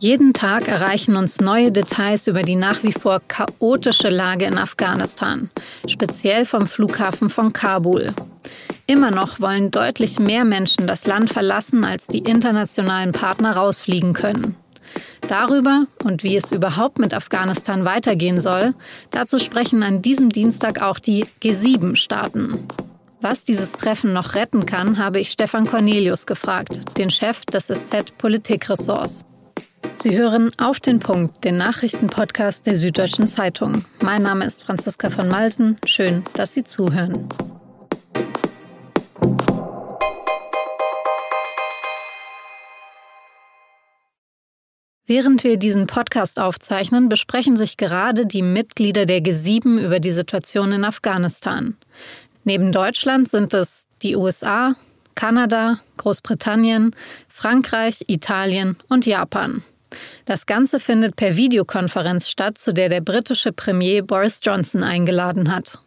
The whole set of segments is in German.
Jeden Tag erreichen uns neue Details über die nach wie vor chaotische Lage in Afghanistan, speziell vom Flughafen von Kabul. Immer noch wollen deutlich mehr Menschen das Land verlassen, als die internationalen Partner rausfliegen können. Darüber und wie es überhaupt mit Afghanistan weitergehen soll, dazu sprechen an diesem Dienstag auch die G7-Staaten. Was dieses Treffen noch retten kann, habe ich Stefan Cornelius gefragt, den Chef des SZ Politikressorts. Sie hören auf den Punkt, den Nachrichtenpodcast der Süddeutschen Zeitung. Mein Name ist Franziska von Malsen. Schön, dass Sie zuhören. Während wir diesen Podcast aufzeichnen, besprechen sich gerade die Mitglieder der G7 über die Situation in Afghanistan. Neben Deutschland sind es die USA, Kanada, Großbritannien, Frankreich, Italien und Japan. Das Ganze findet per Videokonferenz statt, zu der der britische Premier Boris Johnson eingeladen hat.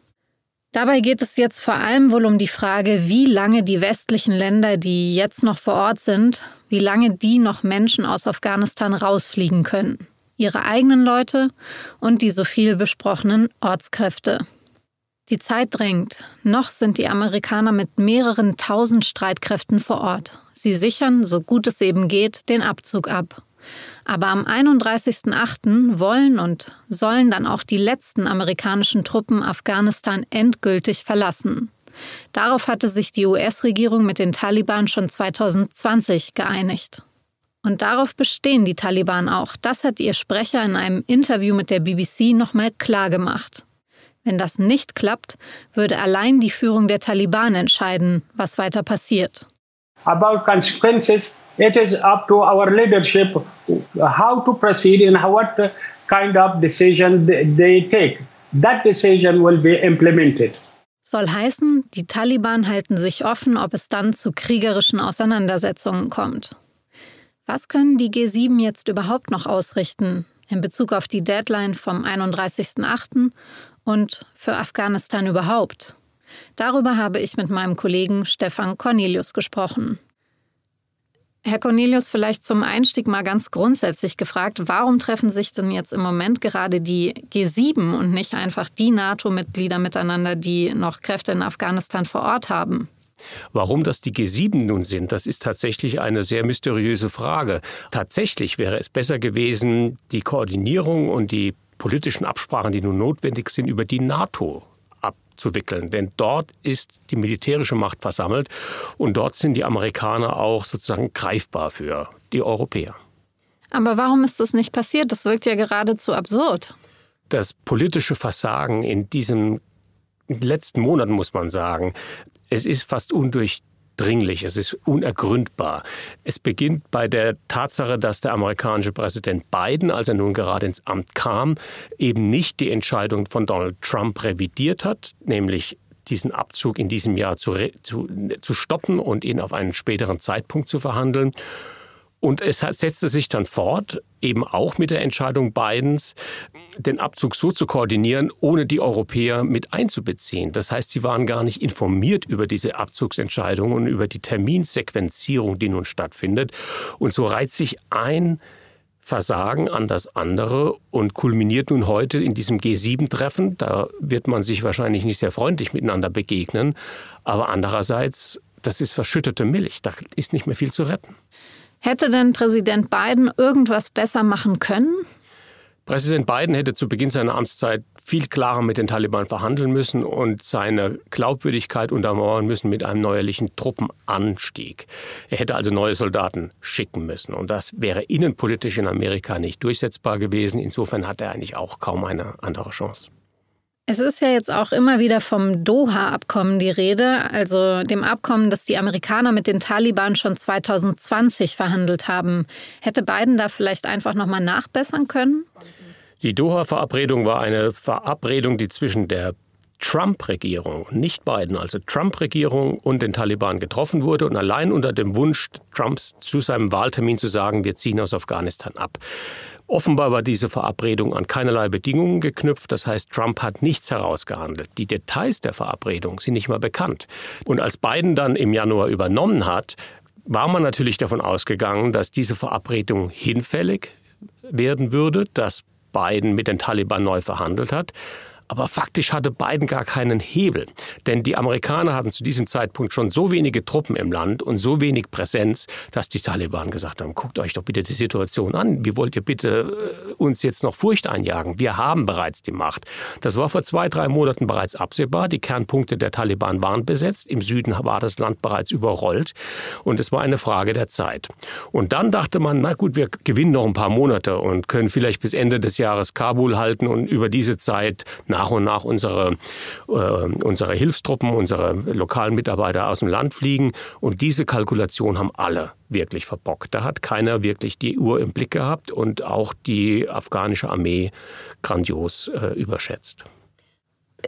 Dabei geht es jetzt vor allem wohl um die Frage, wie lange die westlichen Länder, die jetzt noch vor Ort sind, wie lange die noch Menschen aus Afghanistan rausfliegen können. Ihre eigenen Leute und die so viel besprochenen Ortskräfte. Die Zeit drängt. Noch sind die Amerikaner mit mehreren tausend Streitkräften vor Ort. Sie sichern, so gut es eben geht, den Abzug ab. Aber am 31.08. wollen und sollen dann auch die letzten amerikanischen Truppen Afghanistan endgültig verlassen. Darauf hatte sich die US-Regierung mit den Taliban schon 2020 geeinigt. Und darauf bestehen die Taliban auch. Das hat ihr Sprecher in einem Interview mit der BBC nochmal klargemacht. Wenn das nicht klappt, würde allein die Führung der Taliban entscheiden, was weiter passiert. About consequences, it is up to our leadership how to proceed and what kind of decision they take. That decision will be implemented. Soll heißen, die Taliban halten sich offen, ob es dann zu kriegerischen Auseinandersetzungen kommt. Was können die G7 jetzt überhaupt noch ausrichten in Bezug auf die Deadline vom 31.08. und für Afghanistan überhaupt? Darüber habe ich mit meinem Kollegen Stefan Cornelius gesprochen. Herr Cornelius, vielleicht zum Einstieg mal ganz grundsätzlich gefragt, warum treffen sich denn jetzt im Moment gerade die G7 und nicht einfach die NATO-Mitglieder miteinander, die noch Kräfte in Afghanistan vor Ort haben? Warum das die G7 nun sind, das ist tatsächlich eine sehr mysteriöse Frage. Tatsächlich wäre es besser gewesen, die Koordinierung und die politischen Absprachen, die nun notwendig sind, über die NATO abzuwickeln. Denn dort ist die militärische Macht versammelt und dort sind die Amerikaner auch sozusagen greifbar für die Europäer. Aber warum ist das nicht passiert? Das wirkt ja geradezu absurd. Das politische Versagen in diesen letzten Monaten, muss man sagen, es ist fast undurch dringlich, es ist unergründbar. Es beginnt bei der Tatsache, dass der amerikanische Präsident Biden, als er nun gerade ins Amt kam, eben nicht die Entscheidung von Donald Trump revidiert hat, nämlich diesen Abzug in diesem Jahr zu, zu, zu stoppen und ihn auf einen späteren Zeitpunkt zu verhandeln. Und es setzte sich dann fort, eben auch mit der Entscheidung Bidens, den Abzug so zu koordinieren, ohne die Europäer mit einzubeziehen. Das heißt, sie waren gar nicht informiert über diese Abzugsentscheidung und über die Terminsequenzierung, die nun stattfindet. Und so reiht sich ein Versagen an das andere und kulminiert nun heute in diesem G7-Treffen. Da wird man sich wahrscheinlich nicht sehr freundlich miteinander begegnen. Aber andererseits, das ist verschüttete Milch. Da ist nicht mehr viel zu retten. Hätte denn Präsident Biden irgendwas besser machen können? Präsident Biden hätte zu Beginn seiner Amtszeit viel klarer mit den Taliban verhandeln müssen und seine Glaubwürdigkeit untermauern müssen mit einem neuerlichen Truppenanstieg. Er hätte also neue Soldaten schicken müssen. Und das wäre innenpolitisch in Amerika nicht durchsetzbar gewesen. Insofern hat er eigentlich auch kaum eine andere Chance. Es ist ja jetzt auch immer wieder vom Doha-Abkommen die Rede, also dem Abkommen, das die Amerikaner mit den Taliban schon 2020 verhandelt haben. Hätte Biden da vielleicht einfach nochmal nachbessern können? Die Doha-Verabredung war eine Verabredung, die zwischen der Trump-Regierung, nicht Biden, also Trump-Regierung und den Taliban getroffen wurde und allein unter dem Wunsch Trumps zu seinem Wahltermin zu sagen, wir ziehen aus Afghanistan ab. Offenbar war diese Verabredung an keinerlei Bedingungen geknüpft. Das heißt, Trump hat nichts herausgehandelt. Die Details der Verabredung sind nicht mal bekannt. Und als Biden dann im Januar übernommen hat, war man natürlich davon ausgegangen, dass diese Verabredung hinfällig werden würde, dass Biden mit den Taliban neu verhandelt hat. Aber faktisch hatte Biden gar keinen Hebel. Denn die Amerikaner hatten zu diesem Zeitpunkt schon so wenige Truppen im Land und so wenig Präsenz, dass die Taliban gesagt haben, guckt euch doch bitte die Situation an. Wie wollt ihr bitte äh, uns jetzt noch Furcht einjagen? Wir haben bereits die Macht. Das war vor zwei, drei Monaten bereits absehbar. Die Kernpunkte der Taliban waren besetzt. Im Süden war das Land bereits überrollt. Und es war eine Frage der Zeit. Und dann dachte man, na gut, wir gewinnen noch ein paar Monate und können vielleicht bis Ende des Jahres Kabul halten und über diese Zeit nach nach und nach unsere, äh, unsere Hilfstruppen, unsere lokalen Mitarbeiter aus dem Land fliegen. Und diese Kalkulation haben alle wirklich verbockt. Da hat keiner wirklich die Uhr im Blick gehabt und auch die afghanische Armee grandios äh, überschätzt.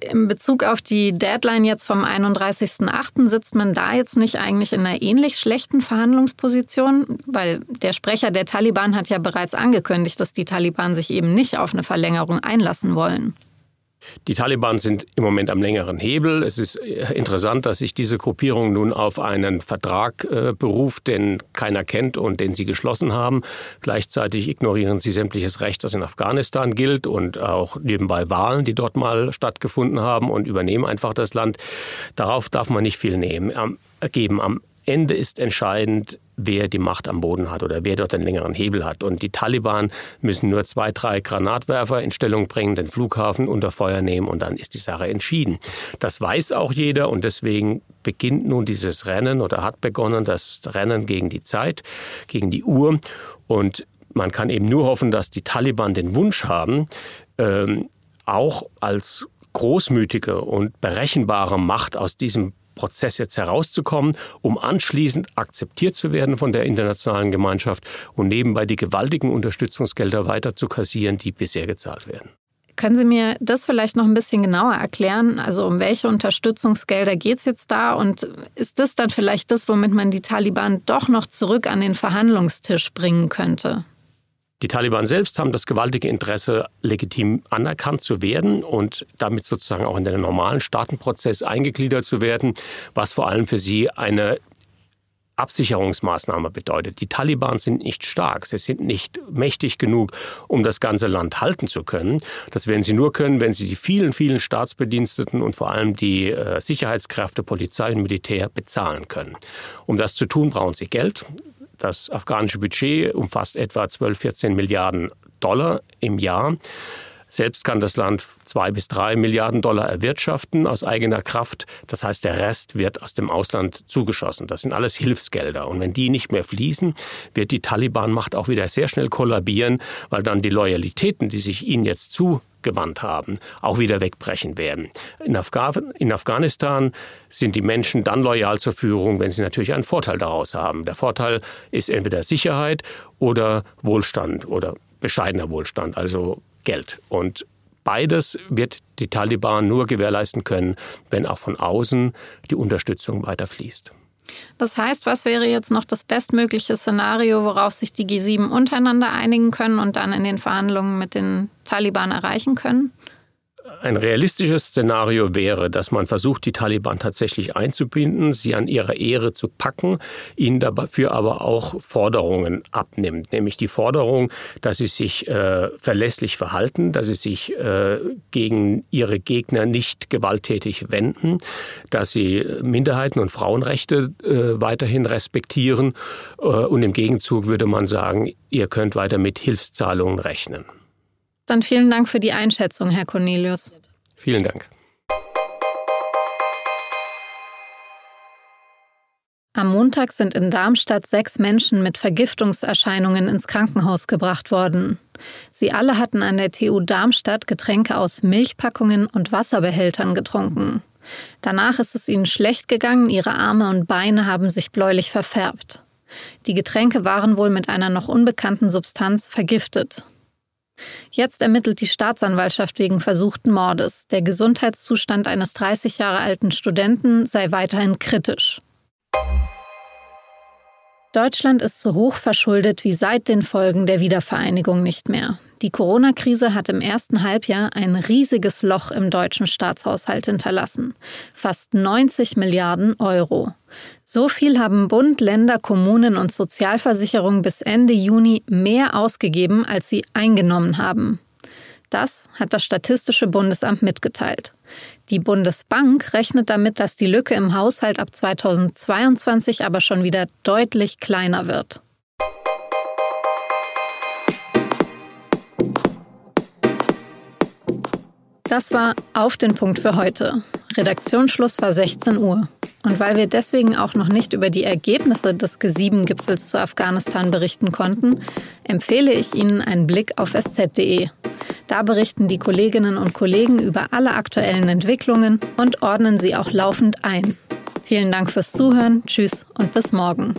In Bezug auf die Deadline jetzt vom 31.08. sitzt man da jetzt nicht eigentlich in einer ähnlich schlechten Verhandlungsposition? Weil der Sprecher der Taliban hat ja bereits angekündigt, dass die Taliban sich eben nicht auf eine Verlängerung einlassen wollen. Die Taliban sind im Moment am längeren Hebel. Es ist äh, interessant, dass sich diese Gruppierung nun auf einen Vertrag äh, beruft, den keiner kennt und den sie geschlossen haben. Gleichzeitig ignorieren sie sämtliches Recht, das in Afghanistan gilt und auch nebenbei Wahlen, die dort mal stattgefunden haben und übernehmen einfach das Land. Darauf darf man nicht viel nehmen, am, geben. Am Ende ist entscheidend, wer die Macht am Boden hat oder wer dort einen längeren Hebel hat. Und die Taliban müssen nur zwei, drei Granatwerfer in Stellung bringen, den Flughafen unter Feuer nehmen und dann ist die Sache entschieden. Das weiß auch jeder und deswegen beginnt nun dieses Rennen oder hat begonnen das Rennen gegen die Zeit, gegen die Uhr. Und man kann eben nur hoffen, dass die Taliban den Wunsch haben, ähm, auch als großmütige und berechenbare Macht aus diesem Prozess jetzt herauszukommen, um anschließend akzeptiert zu werden von der internationalen Gemeinschaft und nebenbei die gewaltigen Unterstützungsgelder weiter zu kassieren, die bisher gezahlt werden. Können Sie mir das vielleicht noch ein bisschen genauer erklären? Also um welche Unterstützungsgelder geht es jetzt da? Und ist das dann vielleicht das, womit man die Taliban doch noch zurück an den Verhandlungstisch bringen könnte? Die Taliban selbst haben das gewaltige Interesse, legitim anerkannt zu werden und damit sozusagen auch in den normalen Staatenprozess eingegliedert zu werden, was vor allem für sie eine Absicherungsmaßnahme bedeutet. Die Taliban sind nicht stark, sie sind nicht mächtig genug, um das ganze Land halten zu können. Das werden sie nur können, wenn sie die vielen, vielen Staatsbediensteten und vor allem die äh, Sicherheitskräfte, Polizei und Militär bezahlen können. Um das zu tun, brauchen sie Geld. Das afghanische Budget umfasst etwa 12, 14 Milliarden Dollar im Jahr. Selbst kann das Land zwei bis drei Milliarden Dollar erwirtschaften aus eigener Kraft. Das heißt, der Rest wird aus dem Ausland zugeschossen. Das sind alles Hilfsgelder. Und wenn die nicht mehr fließen, wird die Taliban-Macht auch wieder sehr schnell kollabieren, weil dann die Loyalitäten, die sich ihnen jetzt zu gewandt haben, auch wieder wegbrechen werden. In, Afghan in, Afghanistan sind die Menschen dann loyal zur Führung, wenn sie natürlich einen Vorteil daraus haben. Der Vorteil ist entweder Sicherheit oder Wohlstand oder bescheidener Wohlstand, also Geld. Und beides wird die Taliban nur gewährleisten können, wenn auch von außen die Unterstützung weiter fließt. Das heißt, was wäre jetzt noch das bestmögliche Szenario, worauf sich die G7 untereinander einigen können und dann in den Verhandlungen mit den Taliban erreichen können? Ein realistisches Szenario wäre, dass man versucht, die Taliban tatsächlich einzubinden, sie an ihrer Ehre zu packen, ihnen dafür aber auch Forderungen abnimmt. Nämlich die Forderung, dass sie sich äh, verlässlich verhalten, dass sie sich äh, gegen ihre Gegner nicht gewalttätig wenden, dass sie Minderheiten und Frauenrechte äh, weiterhin respektieren. Äh, und im Gegenzug würde man sagen, ihr könnt weiter mit Hilfszahlungen rechnen. Dann vielen Dank für die Einschätzung, Herr Cornelius. Vielen Dank. Am Montag sind in Darmstadt sechs Menschen mit Vergiftungserscheinungen ins Krankenhaus gebracht worden. Sie alle hatten an der TU Darmstadt Getränke aus Milchpackungen und Wasserbehältern getrunken. Danach ist es ihnen schlecht gegangen, ihre Arme und Beine haben sich bläulich verfärbt. Die Getränke waren wohl mit einer noch unbekannten Substanz vergiftet. Jetzt ermittelt die Staatsanwaltschaft wegen versuchten Mordes. Der Gesundheitszustand eines 30 Jahre alten Studenten sei weiterhin kritisch. Deutschland ist so hoch verschuldet wie seit den Folgen der Wiedervereinigung nicht mehr. Die Corona-Krise hat im ersten Halbjahr ein riesiges Loch im deutschen Staatshaushalt hinterlassen. Fast 90 Milliarden Euro. So viel haben Bund, Länder, Kommunen und Sozialversicherung bis Ende Juni mehr ausgegeben, als sie eingenommen haben. Das hat das Statistische Bundesamt mitgeteilt. Die Bundesbank rechnet damit, dass die Lücke im Haushalt ab 2022 aber schon wieder deutlich kleiner wird. Das war auf den Punkt für heute. Redaktionsschluss war 16 Uhr. Und weil wir deswegen auch noch nicht über die Ergebnisse des G7-Gipfels zu Afghanistan berichten konnten, empfehle ich Ihnen einen Blick auf sz.de. Da berichten die Kolleginnen und Kollegen über alle aktuellen Entwicklungen und ordnen sie auch laufend ein. Vielen Dank fürs Zuhören, tschüss und bis morgen.